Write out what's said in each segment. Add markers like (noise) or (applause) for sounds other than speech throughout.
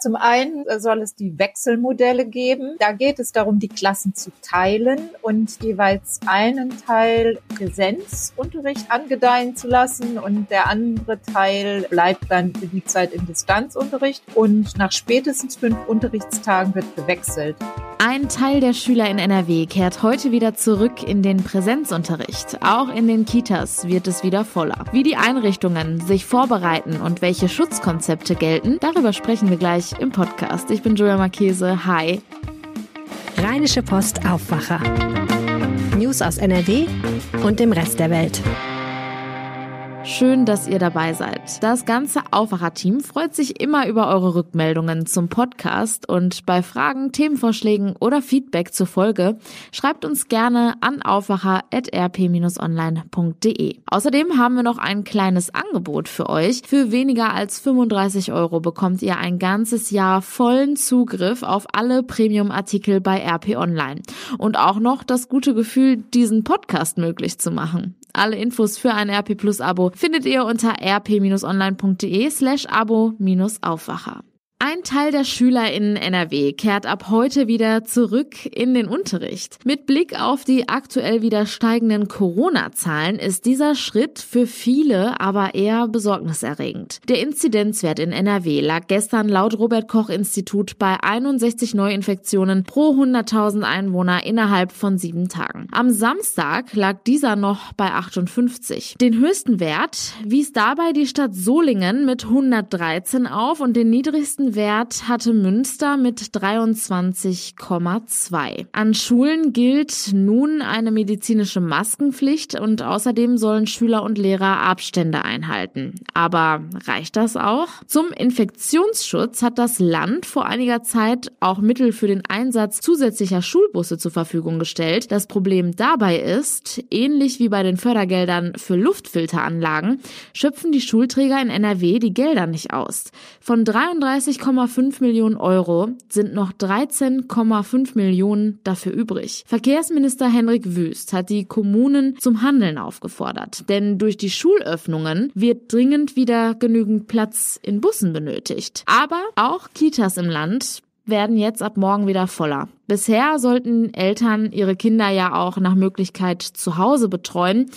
Zum einen soll es die Wechselmodelle geben. Da geht es darum, die Klassen zu teilen und jeweils einen Teil Präsenzunterricht angedeihen zu lassen und der andere Teil bleibt dann für die Zeit im Distanzunterricht und nach spätestens fünf Unterrichtstagen wird gewechselt. Ein Teil der Schüler in NRW kehrt heute wieder zurück in den Präsenzunterricht. Auch in den Kitas wird es wieder voller. Wie die Einrichtungen sich vorbereiten und welche Schutzkonzepte gelten, darüber sprechen wir gleich im Podcast. Ich bin Julia Marchese. Hi. Rheinische Post Aufwacher. News aus NRW und dem Rest der Welt. Schön, dass ihr dabei seid. Das ganze Aufwacher-Team freut sich immer über eure Rückmeldungen zum Podcast und bei Fragen, Themenvorschlägen oder Feedback zur Folge schreibt uns gerne an aufwacher.rp-online.de. Außerdem haben wir noch ein kleines Angebot für euch. Für weniger als 35 Euro bekommt ihr ein ganzes Jahr vollen Zugriff auf alle Premium-Artikel bei RP Online und auch noch das gute Gefühl, diesen Podcast möglich zu machen. Alle Infos für ein RP Plus Abo findet ihr unter rp-online.de slash abo-aufwacher. Ein Teil der Schüler in NRW kehrt ab heute wieder zurück in den Unterricht. Mit Blick auf die aktuell wieder steigenden Corona-Zahlen ist dieser Schritt für viele aber eher besorgniserregend. Der Inzidenzwert in NRW lag gestern laut Robert Koch Institut bei 61 Neuinfektionen pro 100.000 Einwohner innerhalb von sieben Tagen. Am Samstag lag dieser noch bei 58. Den höchsten Wert wies dabei die Stadt Solingen mit 113 auf und den niedrigsten Wert hatte Münster mit 23,2. An Schulen gilt nun eine medizinische Maskenpflicht und außerdem sollen Schüler und Lehrer Abstände einhalten. Aber reicht das auch? Zum Infektionsschutz hat das Land vor einiger Zeit auch Mittel für den Einsatz zusätzlicher Schulbusse zur Verfügung gestellt. Das Problem dabei ist, ähnlich wie bei den Fördergeldern für Luftfilteranlagen, schöpfen die Schulträger in NRW die Gelder nicht aus. Von 33 20,5 Millionen Euro sind noch 13,5 Millionen dafür übrig. Verkehrsminister Henrik Wüst hat die Kommunen zum Handeln aufgefordert, denn durch die Schulöffnungen wird dringend wieder genügend Platz in Bussen benötigt. Aber auch Kitas im Land werden jetzt ab morgen wieder voller. Bisher sollten Eltern ihre Kinder ja auch nach Möglichkeit zu Hause betreuen.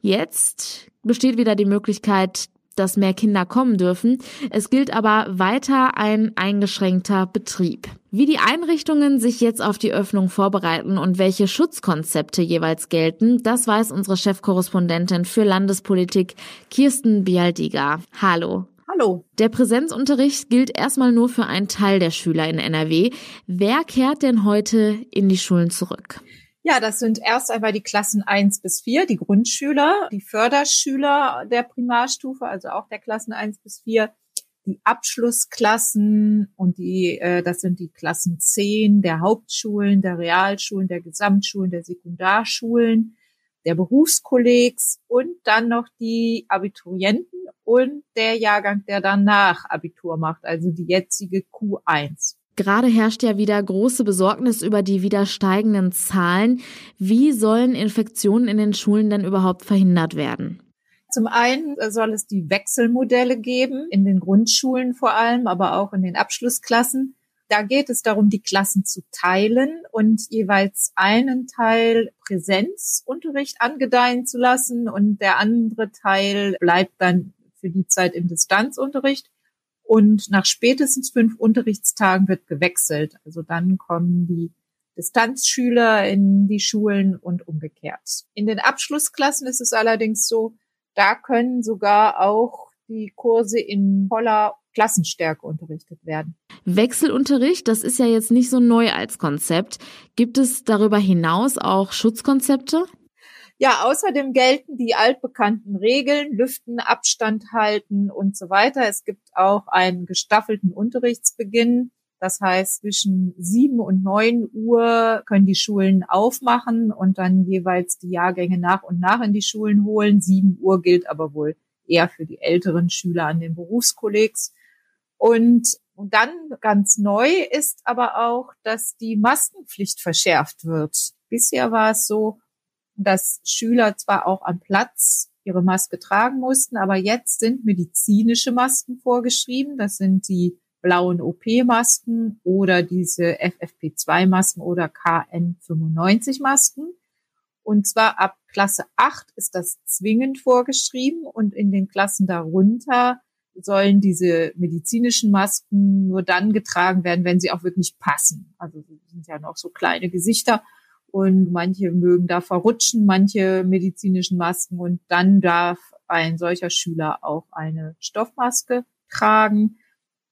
Jetzt besteht wieder die Möglichkeit, dass mehr Kinder kommen dürfen. Es gilt aber weiter ein eingeschränkter Betrieb. Wie die Einrichtungen sich jetzt auf die Öffnung vorbereiten und welche Schutzkonzepte jeweils gelten, das weiß unsere Chefkorrespondentin für Landespolitik Kirsten Bialdiga. Hallo. Hallo. Der Präsenzunterricht gilt erstmal nur für einen Teil der Schüler in NRW. Wer kehrt denn heute in die Schulen zurück? Ja, das sind erst einmal die Klassen eins bis vier, die Grundschüler, die Förderschüler der Primarstufe, also auch der Klassen eins bis vier, die Abschlussklassen und die, äh, das sind die Klassen zehn der Hauptschulen, der Realschulen, der Gesamtschulen, der Sekundarschulen, der Berufskollegs und dann noch die Abiturienten und der Jahrgang, der danach Abitur macht, also die jetzige Q1. Gerade herrscht ja wieder große Besorgnis über die wieder steigenden Zahlen. Wie sollen Infektionen in den Schulen denn überhaupt verhindert werden? Zum einen soll es die Wechselmodelle geben, in den Grundschulen vor allem, aber auch in den Abschlussklassen. Da geht es darum, die Klassen zu teilen und jeweils einen Teil Präsenzunterricht angedeihen zu lassen und der andere Teil bleibt dann für die Zeit im Distanzunterricht. Und nach spätestens fünf Unterrichtstagen wird gewechselt. Also dann kommen die Distanzschüler in die Schulen und umgekehrt. In den Abschlussklassen ist es allerdings so, da können sogar auch die Kurse in voller Klassenstärke unterrichtet werden. Wechselunterricht, das ist ja jetzt nicht so neu als Konzept. Gibt es darüber hinaus auch Schutzkonzepte? Ja, außerdem gelten die altbekannten Regeln, Lüften, Abstand halten und so weiter. Es gibt auch einen gestaffelten Unterrichtsbeginn. Das heißt, zwischen sieben und neun Uhr können die Schulen aufmachen und dann jeweils die Jahrgänge nach und nach in die Schulen holen. Sieben Uhr gilt aber wohl eher für die älteren Schüler an den Berufskollegs. Und, und dann ganz neu ist aber auch, dass die Maskenpflicht verschärft wird. Bisher war es so, dass Schüler zwar auch am Platz ihre Maske tragen mussten, aber jetzt sind medizinische Masken vorgeschrieben. Das sind die blauen OP-Masken oder diese FFP2-Masken oder KN95-Masken. Und zwar ab Klasse 8 ist das zwingend vorgeschrieben und in den Klassen darunter sollen diese medizinischen Masken nur dann getragen werden, wenn sie auch wirklich passen. Also sind ja noch so kleine Gesichter und manche mögen da verrutschen, manche medizinischen Masken und dann darf ein solcher Schüler auch eine Stoffmaske tragen.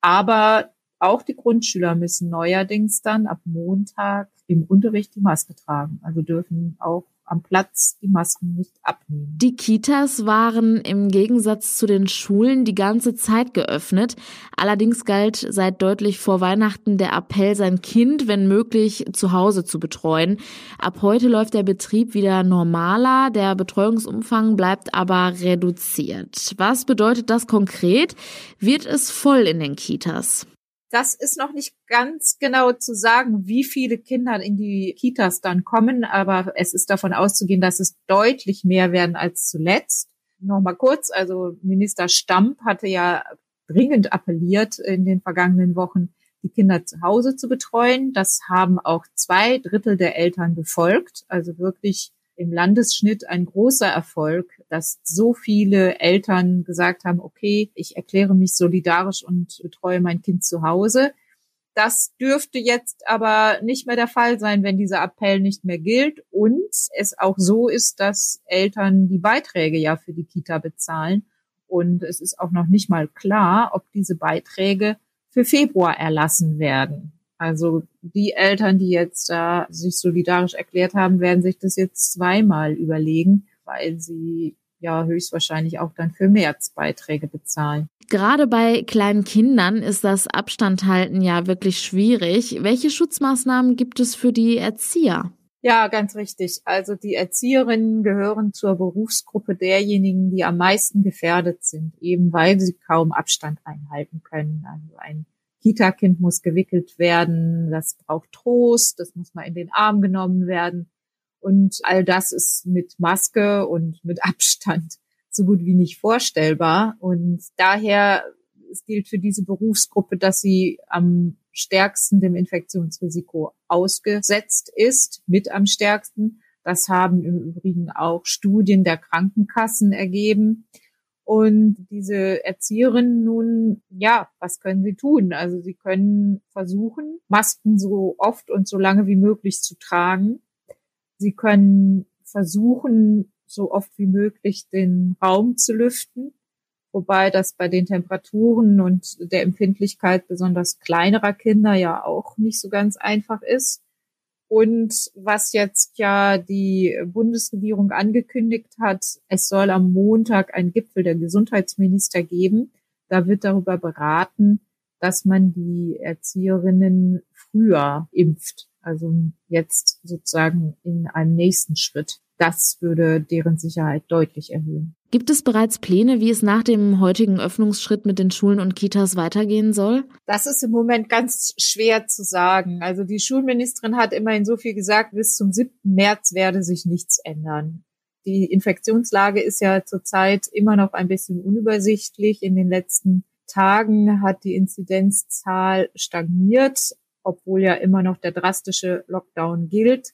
Aber auch die Grundschüler müssen neuerdings dann ab Montag im Unterricht die Maske tragen. Also dürfen auch am Platz die Masken nicht abnehmen. Die Kitas waren im Gegensatz zu den Schulen die ganze Zeit geöffnet. Allerdings galt seit deutlich vor Weihnachten der Appell, sein Kind, wenn möglich, zu Hause zu betreuen. Ab heute läuft der Betrieb wieder normaler, der Betreuungsumfang bleibt aber reduziert. Was bedeutet das konkret? Wird es voll in den Kitas? Das ist noch nicht ganz genau zu sagen, wie viele Kinder in die Kitas dann kommen, aber es ist davon auszugehen, dass es deutlich mehr werden als zuletzt. Nochmal kurz, also Minister Stamp hatte ja dringend appelliert in den vergangenen Wochen, die Kinder zu Hause zu betreuen. Das haben auch zwei Drittel der Eltern befolgt, also wirklich im Landesschnitt ein großer Erfolg, dass so viele Eltern gesagt haben, okay, ich erkläre mich solidarisch und betreue mein Kind zu Hause. Das dürfte jetzt aber nicht mehr der Fall sein, wenn dieser Appell nicht mehr gilt und es auch so ist, dass Eltern die Beiträge ja für die Kita bezahlen. Und es ist auch noch nicht mal klar, ob diese Beiträge für Februar erlassen werden. Also die Eltern, die jetzt da sich solidarisch erklärt haben, werden sich das jetzt zweimal überlegen, weil sie ja höchstwahrscheinlich auch dann für März Beiträge bezahlen. Gerade bei kleinen Kindern ist das Abstandhalten ja wirklich schwierig. Welche Schutzmaßnahmen gibt es für die Erzieher? Ja, ganz richtig. Also die Erzieherinnen gehören zur Berufsgruppe derjenigen, die am meisten gefährdet sind, eben weil sie kaum Abstand einhalten können. Also ein Kita-Kind muss gewickelt werden, das braucht Trost, das muss mal in den Arm genommen werden. Und all das ist mit Maske und mit (laughs) Abstand so gut wie nicht vorstellbar. Und daher es gilt für diese Berufsgruppe, dass sie am stärksten dem Infektionsrisiko ausgesetzt ist, mit am stärksten. Das haben im Übrigen auch Studien der Krankenkassen ergeben. Und diese Erzieherinnen nun, ja, was können sie tun? Also sie können versuchen, Masken so oft und so lange wie möglich zu tragen. Sie können versuchen, so oft wie möglich den Raum zu lüften, wobei das bei den Temperaturen und der Empfindlichkeit besonders kleinerer Kinder ja auch nicht so ganz einfach ist. Und was jetzt ja die Bundesregierung angekündigt hat, es soll am Montag ein Gipfel der Gesundheitsminister geben. Da wird darüber beraten, dass man die Erzieherinnen früher impft. Also jetzt sozusagen in einem nächsten Schritt. Das würde deren Sicherheit deutlich erhöhen. Gibt es bereits Pläne, wie es nach dem heutigen Öffnungsschritt mit den Schulen und Kitas weitergehen soll? Das ist im Moment ganz schwer zu sagen. Also die Schulministerin hat immerhin so viel gesagt, bis zum 7. März werde sich nichts ändern. Die Infektionslage ist ja zurzeit immer noch ein bisschen unübersichtlich. In den letzten Tagen hat die Inzidenzzahl stagniert, obwohl ja immer noch der drastische Lockdown gilt.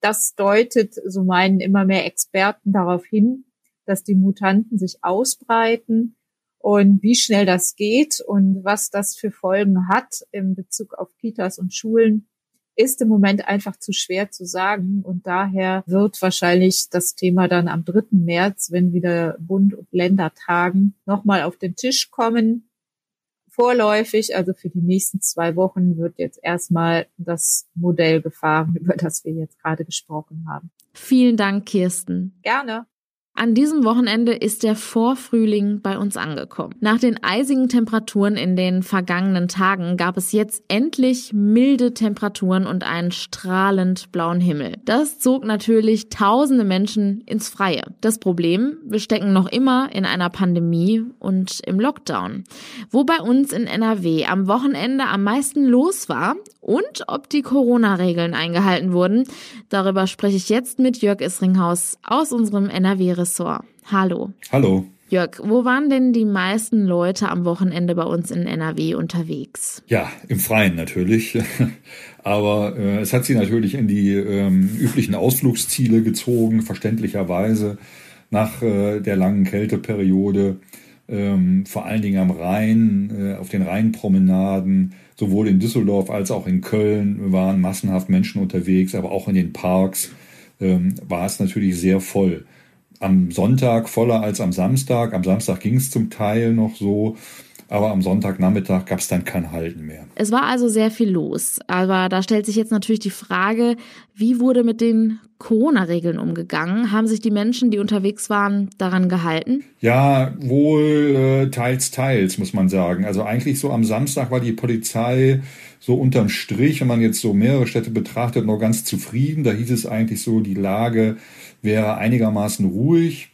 Das deutet, so meinen immer mehr Experten, darauf hin, dass die Mutanten sich ausbreiten und wie schnell das geht und was das für Folgen hat in Bezug auf Kitas und Schulen, ist im Moment einfach zu schwer zu sagen. Und daher wird wahrscheinlich das Thema dann am 3. März, wenn wieder Bund und Länder tagen, nochmal auf den Tisch kommen vorläufig, also für die nächsten zwei Wochen, wird jetzt erstmal das Modell gefahren, (laughs) über das wir jetzt gerade gesprochen haben. Vielen Dank, Kirsten. Gerne. An diesem Wochenende ist der Vorfrühling bei uns angekommen. Nach den eisigen Temperaturen in den vergangenen Tagen gab es jetzt endlich milde Temperaturen und einen strahlend blauen Himmel. Das zog natürlich tausende Menschen ins Freie. Das Problem, wir stecken noch immer in einer Pandemie und im Lockdown. Wo bei uns in NRW am Wochenende am meisten los war und ob die Corona-Regeln eingehalten wurden, darüber spreche ich jetzt mit Jörg Isringhaus aus unserem NRW-Ressort. Hallo. Hallo. Jörg, wo waren denn die meisten Leute am Wochenende bei uns in NRW unterwegs? Ja, im Freien natürlich. (laughs) Aber äh, es hat sie natürlich in die ähm, üblichen Ausflugsziele gezogen, verständlicherweise nach äh, der langen Kälteperiode. Ähm, vor allen Dingen am Rhein, äh, auf den Rheinpromenaden, sowohl in Düsseldorf als auch in Köln waren massenhaft Menschen unterwegs, aber auch in den Parks ähm, war es natürlich sehr voll am Sonntag voller als am Samstag. Am Samstag ging es zum Teil noch so. Aber am Sonntagnachmittag gab es dann kein Halten mehr. Es war also sehr viel los. Aber da stellt sich jetzt natürlich die Frage, wie wurde mit den Corona-Regeln umgegangen? Haben sich die Menschen, die unterwegs waren, daran gehalten? Ja, wohl äh, teils, teils, muss man sagen. Also eigentlich so am Samstag war die Polizei so unterm Strich, wenn man jetzt so mehrere Städte betrachtet, noch ganz zufrieden. Da hieß es eigentlich so, die Lage wäre einigermaßen ruhig.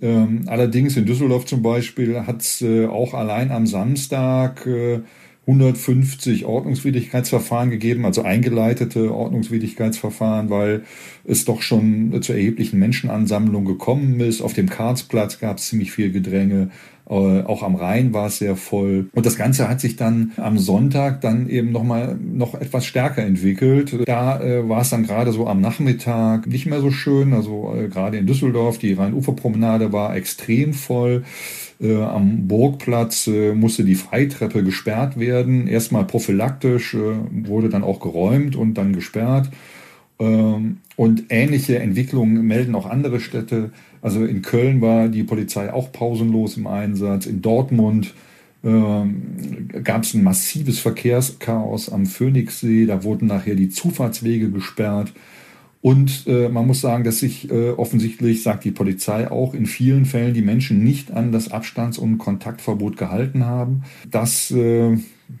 Ähm, allerdings in Düsseldorf zum Beispiel hat es äh, auch allein am Samstag äh, 150 Ordnungswidrigkeitsverfahren gegeben, also eingeleitete Ordnungswidrigkeitsverfahren, weil es doch schon zu erheblichen Menschenansammlungen gekommen ist. Auf dem Karlsplatz gab es ziemlich viel Gedränge. Äh, auch am Rhein war es sehr voll. Und das Ganze hat sich dann am Sonntag dann eben nochmal noch etwas stärker entwickelt. Da äh, war es dann gerade so am Nachmittag nicht mehr so schön. Also äh, gerade in Düsseldorf, die Rhein-Ufer-Promenade war extrem voll. Äh, am Burgplatz äh, musste die Freitreppe gesperrt werden. Erstmal prophylaktisch, äh, wurde dann auch geräumt und dann gesperrt. Ähm, und ähnliche Entwicklungen melden auch andere Städte. Also in Köln war die Polizei auch pausenlos im Einsatz. In Dortmund ähm, gab es ein massives Verkehrschaos am Phoenixsee. Da wurden nachher die Zufahrtswege gesperrt. Und äh, man muss sagen, dass sich äh, offensichtlich, sagt die Polizei auch, in vielen Fällen die Menschen nicht an das Abstands- und Kontaktverbot gehalten haben. Das äh,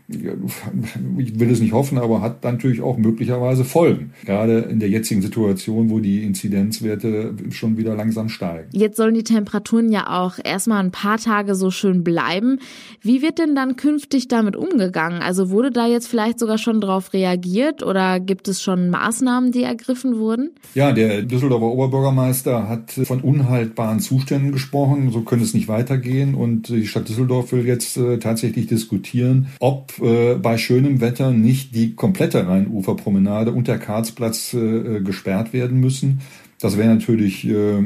ich will es nicht hoffen, aber hat natürlich auch möglicherweise Folgen. Gerade in der jetzigen Situation, wo die Inzidenzwerte schon wieder langsam steigen. Jetzt sollen die Temperaturen ja auch erstmal ein paar Tage so schön bleiben. Wie wird denn dann künftig damit umgegangen? Also wurde da jetzt vielleicht sogar schon darauf reagiert oder gibt es schon Maßnahmen, die ergriffen wurden? Ja, der Düsseldorfer Oberbürgermeister hat von unhaltbaren Zuständen gesprochen. So könnte es nicht weitergehen. Und die Stadt Düsseldorf will jetzt äh, tatsächlich diskutieren, ob ob äh, bei schönem Wetter nicht die komplette Rheinuferpromenade und der Karlsplatz äh, äh, gesperrt werden müssen. Das wäre natürlich äh,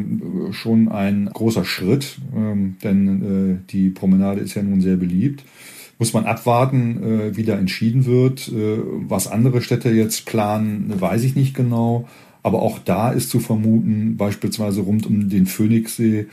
schon ein großer Schritt, ähm, denn äh, die Promenade ist ja nun sehr beliebt. Muss man abwarten, äh, wie da entschieden wird. Was andere Städte jetzt planen, weiß ich nicht genau. Aber auch da ist zu vermuten, beispielsweise rund um den Phoenixsee,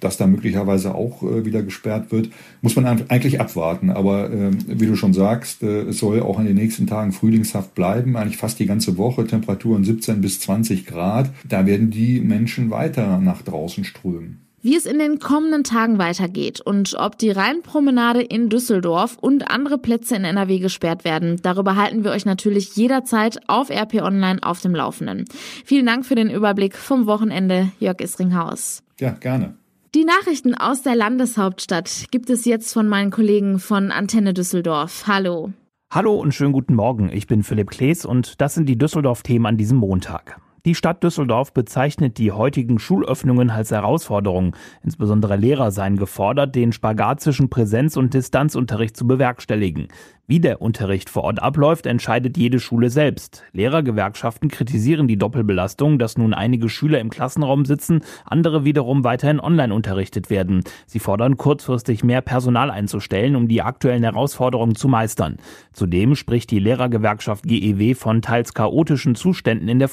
dass da möglicherweise auch äh, wieder gesperrt wird, muss man eigentlich abwarten. Aber ähm, wie du schon sagst, äh, es soll auch in den nächsten Tagen frühlingshaft bleiben, eigentlich fast die ganze Woche, Temperaturen 17 bis 20 Grad. Da werden die Menschen weiter nach draußen strömen wie es in den kommenden Tagen weitergeht und ob die Rheinpromenade in Düsseldorf und andere Plätze in NRW gesperrt werden. Darüber halten wir euch natürlich jederzeit auf RP Online auf dem Laufenden. Vielen Dank für den Überblick vom Wochenende, Jörg Isringhaus. Ja, gerne. Die Nachrichten aus der Landeshauptstadt gibt es jetzt von meinen Kollegen von Antenne Düsseldorf. Hallo. Hallo und schönen guten Morgen. Ich bin Philipp Klees und das sind die Düsseldorf-Themen an diesem Montag. Die Stadt Düsseldorf bezeichnet die heutigen Schulöffnungen als Herausforderung. Insbesondere Lehrer seien gefordert, den Spagat zwischen Präsenz- und Distanzunterricht zu bewerkstelligen. Wie der Unterricht vor Ort abläuft, entscheidet jede Schule selbst. Lehrergewerkschaften kritisieren die Doppelbelastung, dass nun einige Schüler im Klassenraum sitzen, andere wiederum weiterhin online unterrichtet werden. Sie fordern kurzfristig mehr Personal einzustellen, um die aktuellen Herausforderungen zu meistern. Zudem spricht die Lehrergewerkschaft GEW von teils chaotischen Zuständen in der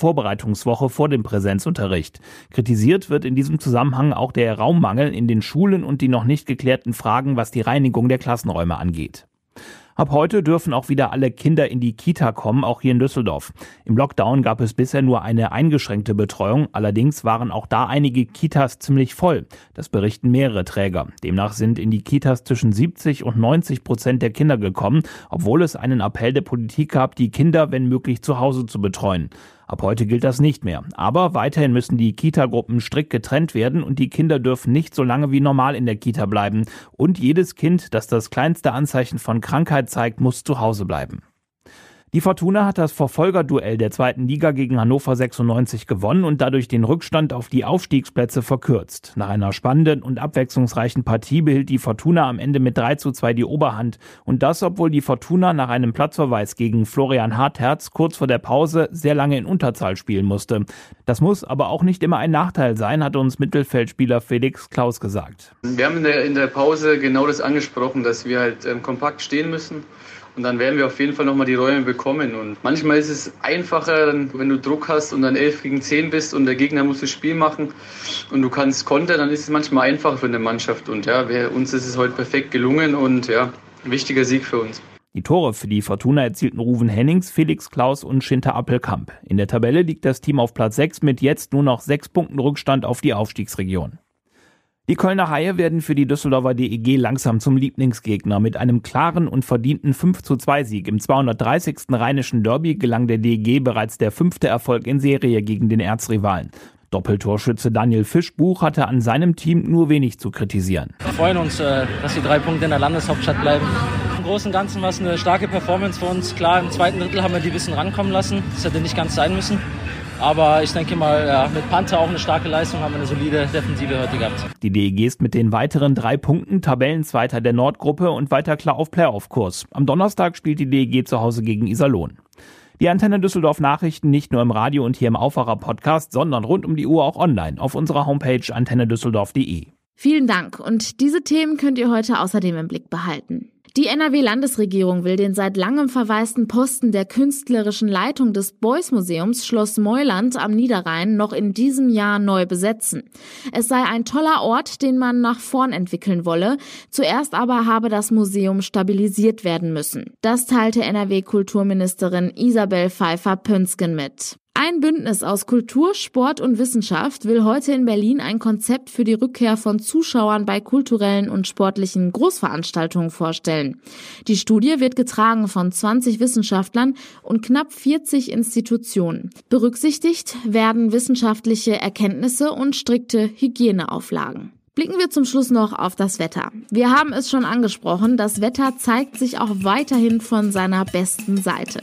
Vorbereitungswoche vor dem Präsenzunterricht. Kritisiert wird in diesem Zusammenhang auch der Raummangel in den Schulen und die noch nicht geklärten Fragen, was die Reinigung der Klassenräume angeht. Ab heute dürfen auch wieder alle Kinder in die Kita kommen, auch hier in Düsseldorf. Im Lockdown gab es bisher nur eine eingeschränkte Betreuung, allerdings waren auch da einige Kitas ziemlich voll. Das berichten mehrere Träger. Demnach sind in die Kitas zwischen 70 und 90 Prozent der Kinder gekommen, obwohl es einen Appell der Politik gab, die Kinder, wenn möglich, zu Hause zu betreuen. Ab heute gilt das nicht mehr. Aber weiterhin müssen die Kita-Gruppen strikt getrennt werden und die Kinder dürfen nicht so lange wie normal in der Kita bleiben. Und jedes Kind, das das kleinste Anzeichen von Krankheit zeigt, muss zu Hause bleiben. Die Fortuna hat das Verfolgerduell der zweiten Liga gegen Hannover 96 gewonnen und dadurch den Rückstand auf die Aufstiegsplätze verkürzt. Nach einer spannenden und abwechslungsreichen Partie behielt die Fortuna am Ende mit 3 zu 2 die Oberhand. Und das, obwohl die Fortuna nach einem Platzverweis gegen Florian Hartherz kurz vor der Pause sehr lange in Unterzahl spielen musste. Das muss aber auch nicht immer ein Nachteil sein, hat uns Mittelfeldspieler Felix Klaus gesagt. Wir haben in der, in der Pause genau das angesprochen, dass wir halt ähm, kompakt stehen müssen und dann werden wir auf jeden Fall nochmal die Räume bekommen. Und manchmal ist es einfacher, wenn du Druck hast und dann 11 gegen 10 bist und der Gegner muss das Spiel machen und du kannst kontern, dann ist es manchmal einfacher für eine Mannschaft. Und ja, wir, uns ist es heute perfekt gelungen und ja, ein wichtiger Sieg für uns. Die Tore für die Fortuna erzielten Ruven Hennings, Felix Klaus und Schinter Appelkamp. In der Tabelle liegt das Team auf Platz 6 mit jetzt nur noch sechs Punkten Rückstand auf die Aufstiegsregion. Die Kölner Haie werden für die Düsseldorfer DEG langsam zum Lieblingsgegner. Mit einem klaren und verdienten 5 zu 2 Sieg im 230. Rheinischen Derby gelang der DEG bereits der fünfte Erfolg in Serie gegen den Erzrivalen. Doppeltorschütze Daniel Fischbuch hatte an seinem Team nur wenig zu kritisieren. Wir freuen uns, äh, dass die drei Punkte in der Landeshauptstadt bleiben. Im Großen und Ganzen war es eine starke Performance für uns. Klar, im zweiten Drittel haben wir die bisschen rankommen lassen. Das hätte nicht ganz sein müssen. Aber ich denke mal, ja, mit Panther auch eine starke Leistung, haben wir eine solide Defensive heute gehabt. Die DEG ist mit den weiteren drei Punkten Tabellenzweiter der Nordgruppe und weiter klar auf Playoff-Kurs. Am Donnerstag spielt die DEG zu Hause gegen Iserlohn. Die Antenne Düsseldorf Nachrichten nicht nur im Radio und hier im Aufwacher Podcast, sondern rund um die Uhr auch online auf unserer Homepage antennedüsseldorf.de. Vielen Dank und diese Themen könnt ihr heute außerdem im Blick behalten. Die NRW-Landesregierung will den seit langem verwaisten Posten der künstlerischen Leitung des Beuys-Museums Schloss Meuland am Niederrhein noch in diesem Jahr neu besetzen. Es sei ein toller Ort, den man nach vorn entwickeln wolle. Zuerst aber habe das Museum stabilisiert werden müssen. Das teilte NRW-Kulturministerin Isabel Pfeiffer-Pönsken mit. Ein Bündnis aus Kultur, Sport und Wissenschaft will heute in Berlin ein Konzept für die Rückkehr von Zuschauern bei kulturellen und sportlichen Großveranstaltungen vorstellen. Die Studie wird getragen von 20 Wissenschaftlern und knapp 40 Institutionen. Berücksichtigt werden wissenschaftliche Erkenntnisse und strikte Hygieneauflagen. Blicken wir zum Schluss noch auf das Wetter. Wir haben es schon angesprochen, das Wetter zeigt sich auch weiterhin von seiner besten Seite.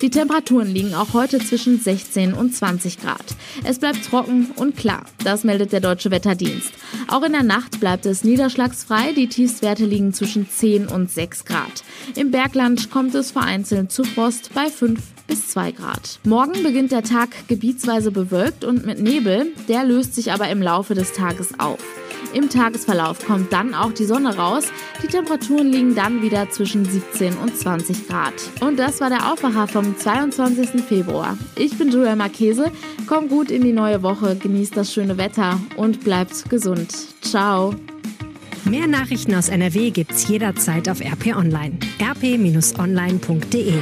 Die Temperaturen liegen auch heute zwischen 16 und 20 Grad. Es bleibt trocken und klar, das meldet der Deutsche Wetterdienst. Auch in der Nacht bleibt es niederschlagsfrei, die Tiefstwerte liegen zwischen 10 und 6 Grad. Im Bergland kommt es vereinzelt zu Frost bei 5 bis 2 Grad. Morgen beginnt der Tag gebietsweise bewölkt und mit Nebel, der löst sich aber im Laufe des Tages auf. Im Tagesverlauf kommt dann auch die Sonne raus. Die Temperaturen liegen dann wieder zwischen 17 und 20 Grad. Und das war der Aufwacher vom 22. Februar. Ich bin Julia Marchese. Kommt gut in die neue Woche, genießt das schöne Wetter und bleibt gesund. Ciao. Mehr Nachrichten aus NRW gibt's jederzeit auf RP Online. rp-online.de